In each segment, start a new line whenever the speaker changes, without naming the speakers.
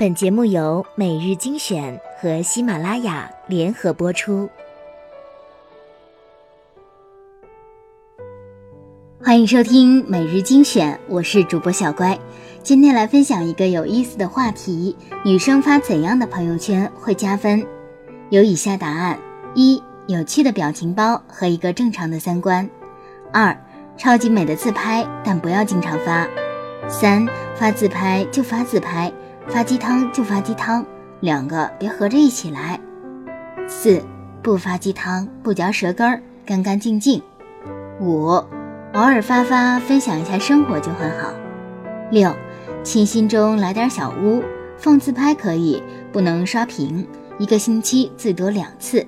本节目由每日精选和喜马拉雅联合播出。欢迎收听每日精选，我是主播小乖。今天来分享一个有意思的话题：女生发怎样的朋友圈会加分？有以下答案：一、有趣的表情包和一个正常的三观；二、超级美的自拍，但不要经常发；三、发自拍就发自拍。发鸡汤就发鸡汤，两个别合着一起来。四不发鸡汤，不嚼舌根儿，干干净净。五偶尔发发，分享一下生活就很好。六清新中来点小污，放自拍可以，不能刷屏，一个星期最多两次。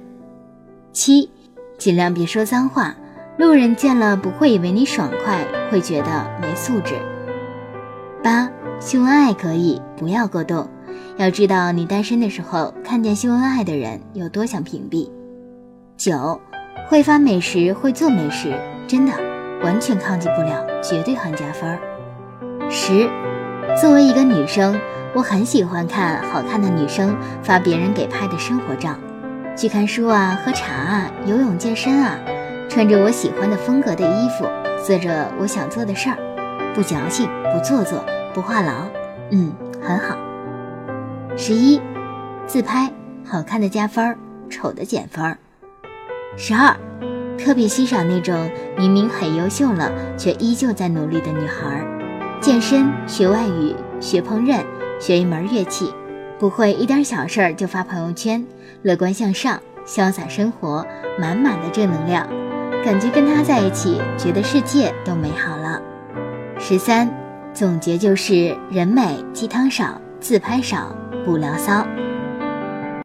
七尽量别说脏话，路人见了不会以为你爽快，会觉得没素质。八。秀恩爱可以，不要过度。要知道，你单身的时候，看见秀恩爱的人有多想屏蔽。九，会发美食，会做美食，真的完全抗拒不了，绝对很加分儿。十，作为一个女生，我很喜欢看好看的女生发别人给拍的生活照，去看书啊，喝茶啊，游泳健身啊，穿着我喜欢的风格的衣服，做着我想做的事儿，不矫情，不做作。不话痨，嗯，很好。十一，自拍好看的加分儿，丑的减分儿。十二，特别欣赏那种明明很优秀了却依旧在努力的女孩儿，健身、学外语、学烹饪、学一门乐器，不会一点小事儿就发朋友圈，乐观向上，潇洒生活，满满的正能量，感觉跟他在一起，觉得世界都美好了。十三。总结就是：人美鸡汤少，自拍少，不聊骚。